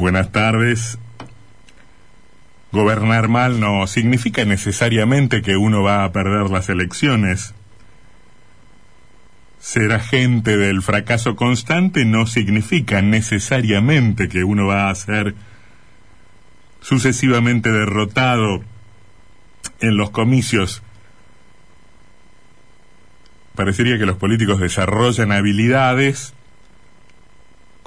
Buenas tardes. Gobernar mal no significa necesariamente que uno va a perder las elecciones. Ser agente del fracaso constante no significa necesariamente que uno va a ser sucesivamente derrotado en los comicios. Parecería que los políticos desarrollan habilidades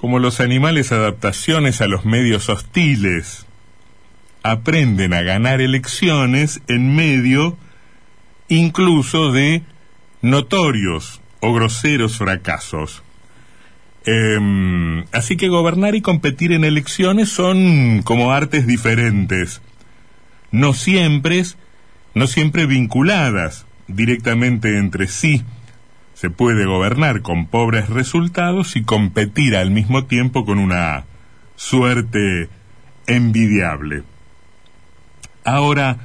como los animales adaptaciones a los medios hostiles. Aprenden a ganar elecciones en medio incluso de notorios o groseros fracasos. Em, así que gobernar y competir en elecciones son como artes diferentes, no siempre, no siempre vinculadas directamente entre sí. Se puede gobernar con pobres resultados y competir al mismo tiempo con una suerte envidiable. Ahora,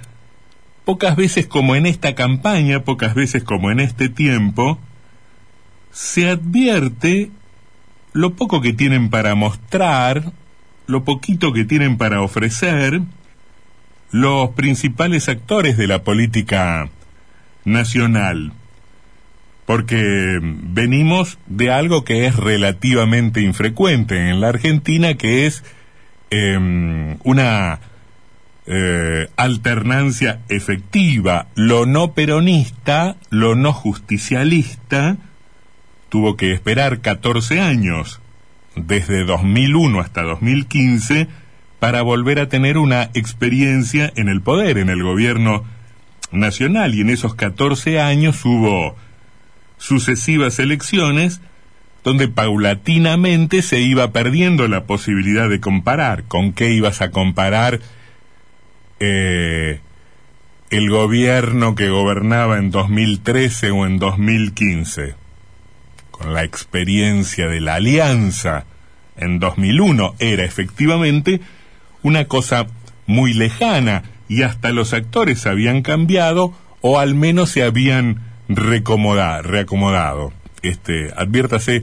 pocas veces como en esta campaña, pocas veces como en este tiempo, se advierte lo poco que tienen para mostrar, lo poquito que tienen para ofrecer, los principales actores de la política nacional porque venimos de algo que es relativamente infrecuente en la Argentina, que es em, una eh, alternancia efectiva. Lo no peronista, lo no justicialista, tuvo que esperar 14 años, desde 2001 hasta 2015, para volver a tener una experiencia en el poder, en el gobierno nacional. Y en esos 14 años hubo sucesivas elecciones donde paulatinamente se iba perdiendo la posibilidad de comparar. ¿Con qué ibas a comparar eh, el gobierno que gobernaba en 2013 o en 2015? Con la experiencia de la alianza en 2001 era efectivamente una cosa muy lejana y hasta los actores habían cambiado o al menos se habían recomodar, reacomodado. Este, adviértase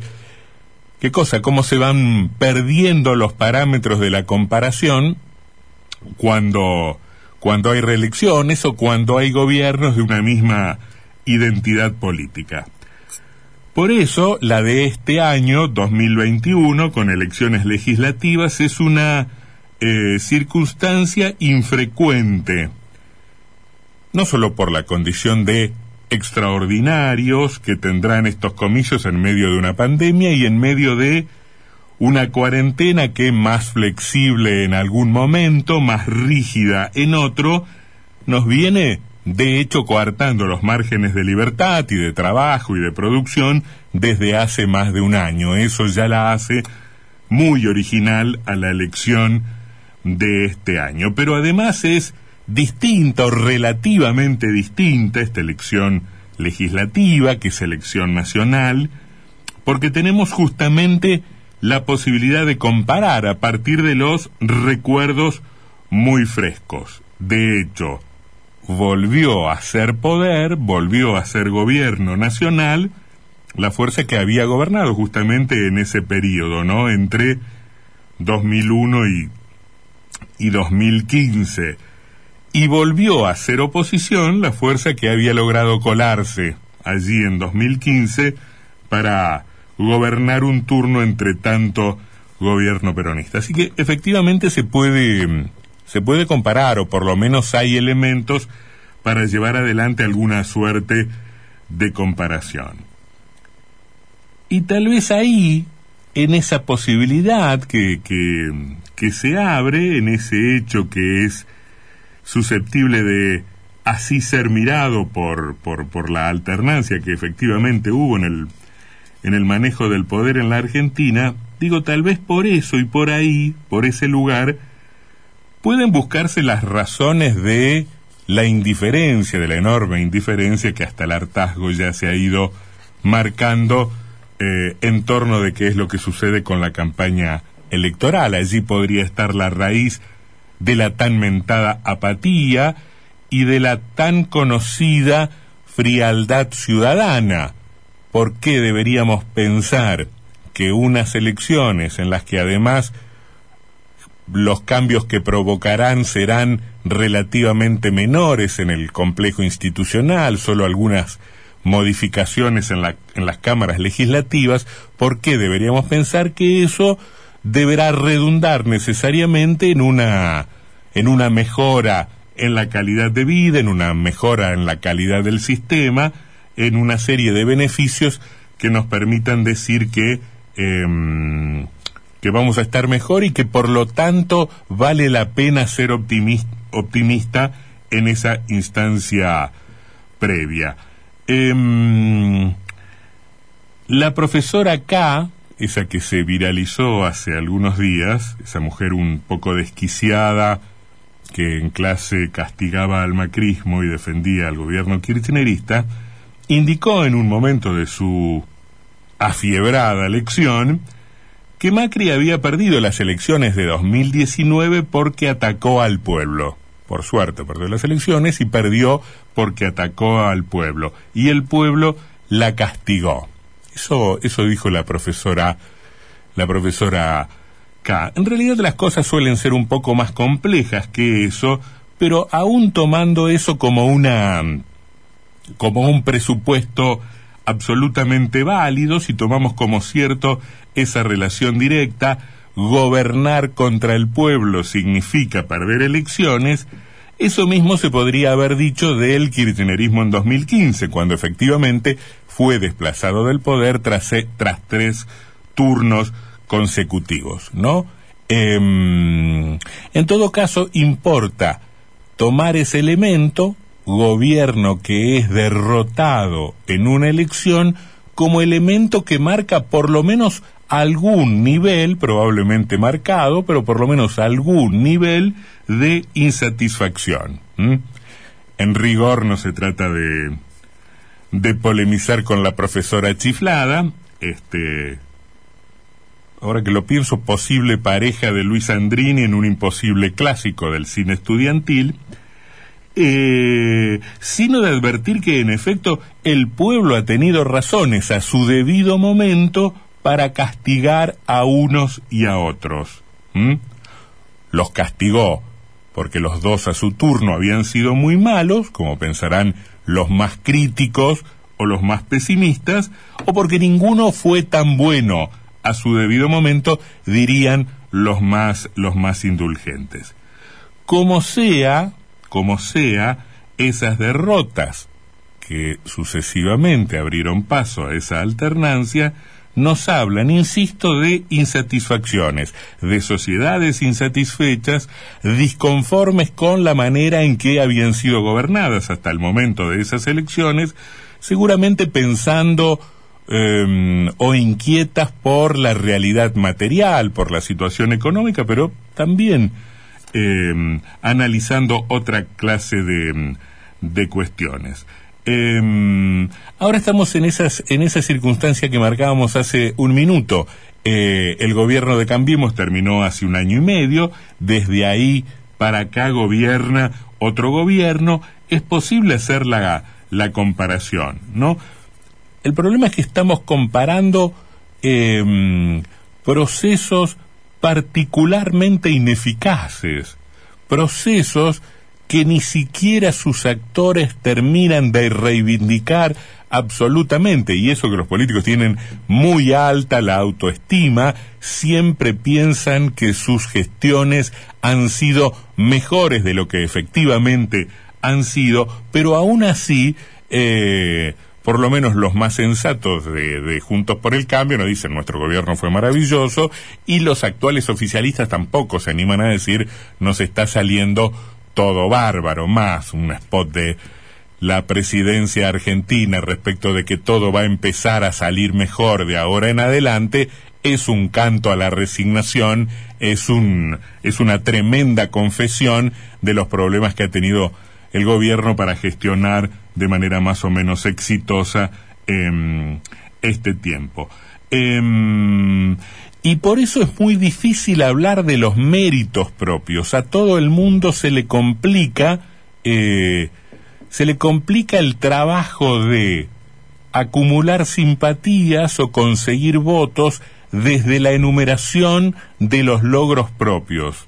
qué cosa, cómo se van perdiendo los parámetros de la comparación cuando, cuando hay reelecciones o cuando hay gobiernos de una misma identidad política. Por eso, la de este año, 2021, con elecciones legislativas, es una eh, circunstancia infrecuente, no solo por la condición de extraordinarios que tendrán estos comicios en medio de una pandemia y en medio de una cuarentena que más flexible en algún momento, más rígida en otro, nos viene de hecho coartando los márgenes de libertad y de trabajo y de producción desde hace más de un año. Eso ya la hace muy original a la elección de este año. Pero además es distinta o relativamente distinta esta elección legislativa, que es elección nacional, porque tenemos justamente la posibilidad de comparar a partir de los recuerdos muy frescos. De hecho, volvió a ser poder, volvió a ser gobierno nacional, la fuerza que había gobernado justamente en ese periodo, ¿no? Entre 2001 y, y 2015 y volvió a ser oposición la fuerza que había logrado colarse allí en 2015 para gobernar un turno entre tanto gobierno peronista. Así que efectivamente se puede se puede comparar o por lo menos hay elementos para llevar adelante alguna suerte de comparación. Y tal vez ahí, en esa posibilidad que, que, que se abre, en ese hecho que es susceptible de así ser mirado por, por, por la alternancia que efectivamente hubo en el, en el manejo del poder en la Argentina, digo, tal vez por eso y por ahí, por ese lugar, pueden buscarse las razones de la indiferencia, de la enorme indiferencia que hasta el hartazgo ya se ha ido marcando eh, en torno de qué es lo que sucede con la campaña electoral. Allí podría estar la raíz de la tan mentada apatía y de la tan conocida frialdad ciudadana. ¿Por qué deberíamos pensar que unas elecciones en las que además los cambios que provocarán serán relativamente menores en el complejo institucional, solo algunas modificaciones en, la, en las cámaras legislativas, ¿por qué deberíamos pensar que eso deberá redundar necesariamente en una, en una mejora en la calidad de vida, en una mejora en la calidad del sistema, en una serie de beneficios que nos permitan decir que, em, que vamos a estar mejor y que por lo tanto vale la pena ser optimista en esa instancia previa. Em, la profesora K, esa que se viralizó hace algunos días, esa mujer un poco desquiciada, que en clase castigaba al macrismo y defendía al gobierno kirchnerista, indicó en un momento de su afiebrada lección que Macri había perdido las elecciones de 2019 porque atacó al pueblo. Por suerte perdió las elecciones y perdió porque atacó al pueblo. Y el pueblo la castigó. Eso, eso dijo la profesora, la profesora K. En realidad las cosas suelen ser un poco más complejas que eso, pero aún tomando eso como una, como un presupuesto absolutamente válido, si tomamos como cierto esa relación directa, gobernar contra el pueblo significa perder elecciones, eso mismo se podría haber dicho del kirchnerismo en 2015, cuando efectivamente fue desplazado del poder tras, tras tres turnos consecutivos, ¿no? Em, en todo caso, importa tomar ese elemento, gobierno que es derrotado en una elección, como elemento que marca por lo menos algún nivel, probablemente marcado, pero por lo menos algún nivel de insatisfacción. En rigor no se trata de, de polemizar con la profesora chiflada, este, ahora que lo pienso, posible pareja de Luis Andrini en un imposible clásico del cine estudiantil, eh, sino de advertir que en efecto el pueblo ha tenido razones a su debido momento para castigar a unos y a otros. Los castigó porque los dos a su turno habían sido muy malos, como pensarán los más críticos o los más pesimistas, o porque ninguno fue tan bueno a su debido momento, dirían los más, los más indulgentes. Como sea, como sea, esas derrotas que sucesivamente abrieron paso a esa alternancia, nos hablan, insisto, de insatisfacciones, de sociedades insatisfechas, disconformes con la manera en que habían sido gobernadas hasta el momento de esas elecciones, seguramente pensando em, o inquietas por la realidad material, por la situación económica, pero también em, analizando otra clase de, de cuestiones. Eh, ahora estamos en, esas, en esa circunstancia que marcábamos hace un minuto. Eh, el gobierno de Cambiemos terminó hace un año y medio, desde ahí para acá gobierna otro gobierno, es posible hacer la, la comparación, ¿no? El problema es que estamos comparando eh, procesos particularmente ineficaces, procesos que ni siquiera sus actores terminan de reivindicar absolutamente, y eso que los políticos tienen muy alta la autoestima, siempre piensan que sus gestiones han sido mejores de lo que efectivamente han sido, pero aún así, eh, por lo menos los más sensatos de, de, Juntos por el Cambio nos dicen nuestro gobierno fue maravilloso y los actuales oficialistas tampoco se animan a decir nos está saliendo todo bárbaro, más un spot de la presidencia argentina respecto de que todo va a empezar a salir mejor de ahora en adelante, es un canto a la resignación, es un es una tremenda confesión de los problemas que ha tenido el gobierno para gestionar de manera más o menos exitosa eh, este tiempo. Eh, y por eso es muy difícil hablar de los méritos propios. A todo el mundo se le complica, eh, se le complica el trabajo de acumular simpatías o conseguir votos desde la enumeración de los logros propios.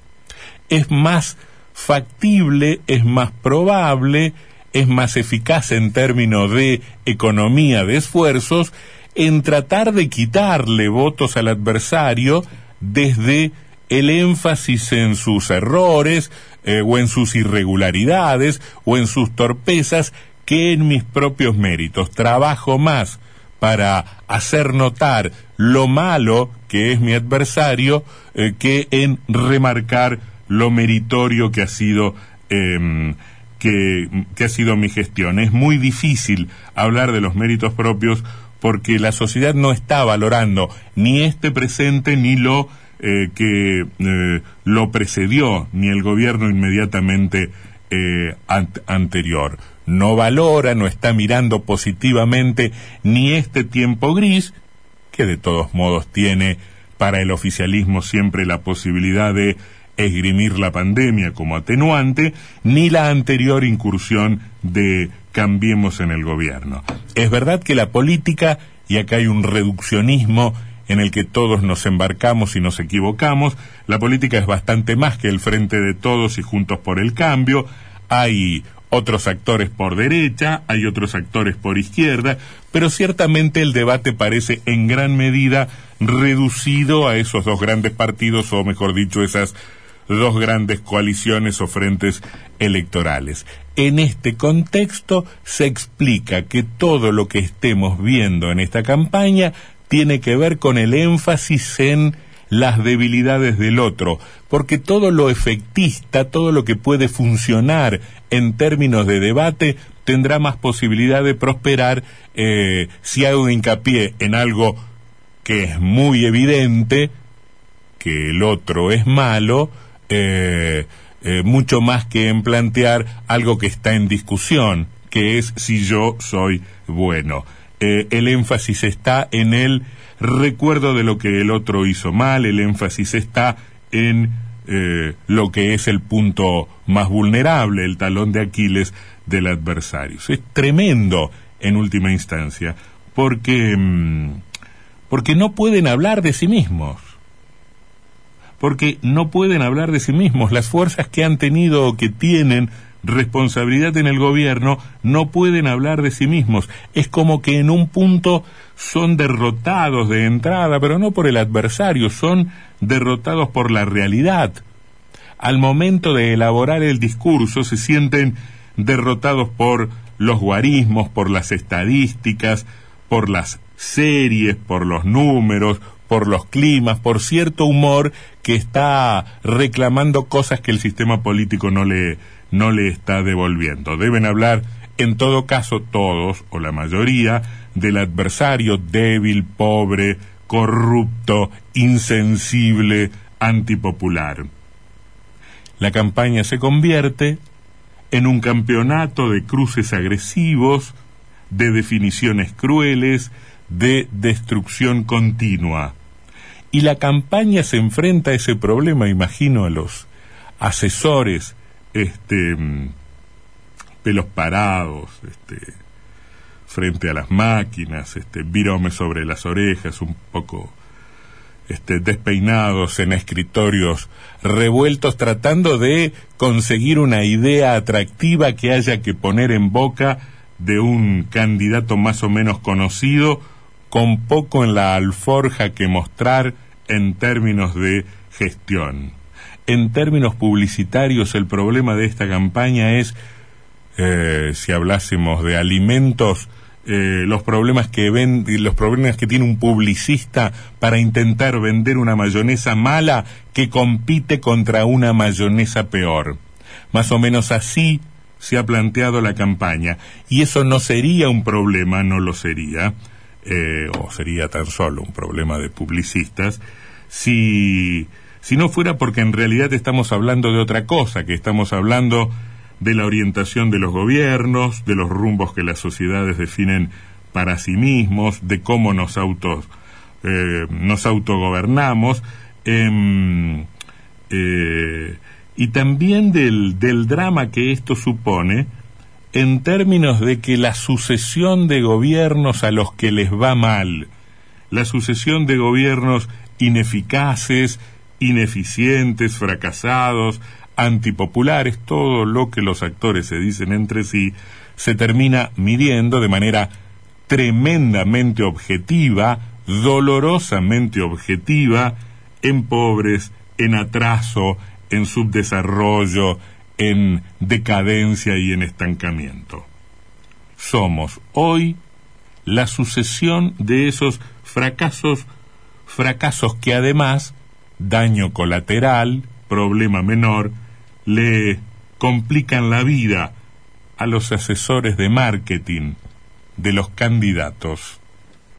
Es más factible, es más probable, es más eficaz en términos de economía de esfuerzos en tratar de quitarle votos al adversario desde el énfasis en sus errores eh, o en sus irregularidades o en sus torpezas que en mis propios méritos. Trabajo más para hacer notar lo malo que es mi adversario eh, que en remarcar lo meritorio que ha sido em, que, que ha sido mi gestión. Es muy difícil hablar de los méritos propios porque la sociedad no está valorando ni este presente ni lo eh, que eh, lo precedió, ni el gobierno inmediatamente eh, anterior. No valora, no está mirando positivamente ni este tiempo gris, que de todos modos tiene para el oficialismo siempre la posibilidad de esgrimir la pandemia como atenuante, ni la anterior incursión de cambiemos en el gobierno. Es verdad que la política, y acá hay un reduccionismo en el que todos nos embarcamos y nos equivocamos, la política es bastante más que el frente de todos y juntos por el cambio, hay otros actores por derecha, hay otros actores por izquierda, pero ciertamente el debate parece en gran medida reducido a esos dos grandes partidos, o mejor dicho, esas dos grandes coaliciones o frentes electorales. En este contexto se explica que todo lo que estemos viendo en esta campaña tiene que ver con el énfasis en las debilidades del otro, porque todo lo efectista, todo lo que puede funcionar en términos de debate, tendrá más posibilidad de prosperar eh, si hago hincapié en algo que es muy evidente, que el otro es malo, eh, eh, mucho más que en plantear algo que está en discusión, que es si yo soy bueno. Eh, el énfasis está en el recuerdo de lo que el otro hizo mal, el énfasis está en lo que es el punto más vulnerable, el talón de Aquiles del adversario. Es tremendo en última instancia, porque, mm, porque no pueden hablar de sí mismos porque no pueden hablar de sí mismos. Las fuerzas que han tenido o que tienen responsabilidad en el gobierno no pueden hablar de sí mismos. Es como que en un punto son derrotados de entrada, pero no por el adversario, son derrotados por la realidad. Al momento de elaborar el discurso se sienten derrotados por los guarismos, por las estadísticas, por las series, por los números, por los climas, por cierto humor que está reclamando cosas que el sistema político no le, no le está devolviendo. Deben hablar, en todo caso, todos o la mayoría, del adversario débil, pobre, corrupto, insensible, antipopular. La campaña se convierte en un campeonato de cruces agresivos, de definiciones crueles, de destrucción continua. Y la campaña se enfrenta a ese problema, imagino, a los asesores, este, pelos parados, este, frente a las máquinas, este, virome sobre las orejas, un poco este, despeinados en escritorios revueltos, tratando de conseguir una idea atractiva que haya que poner en boca de un candidato más o menos conocido con poco en la alforja que mostrar en términos de gestión. En términos publicitarios, el problema de esta campaña es, eh, si hablásemos de alimentos, eh, los problemas que ven, los problemas que tiene un publicista para intentar vender una mayonesa mala que compite contra una mayonesa peor. Más o menos así se ha planteado la campaña. Y eso no sería un problema, no lo sería, eh, o sería tan solo un problema de publicistas, si, si no fuera porque en realidad estamos hablando de otra cosa, que estamos hablando de la orientación de los gobiernos, de los rumbos que las sociedades definen para sí mismos, de cómo nos autos eh, nos autogobernamos, em, eh, y también del, del drama que esto supone en términos de que la sucesión de gobiernos a los que les va mal la sucesión de gobiernos ineficaces, ineficientes, fracasados, antipopulares, todo lo que los actores se dicen entre sí, se termina midiendo de manera tremendamente objetiva, dolorosamente objetiva, en pobres, en atraso, en subdesarrollo, en decadencia y en estancamiento. Somos hoy la sucesión de esos fracasos, fracasos que además, daño colateral, problema menor, le complican la vida a los asesores de marketing de los candidatos.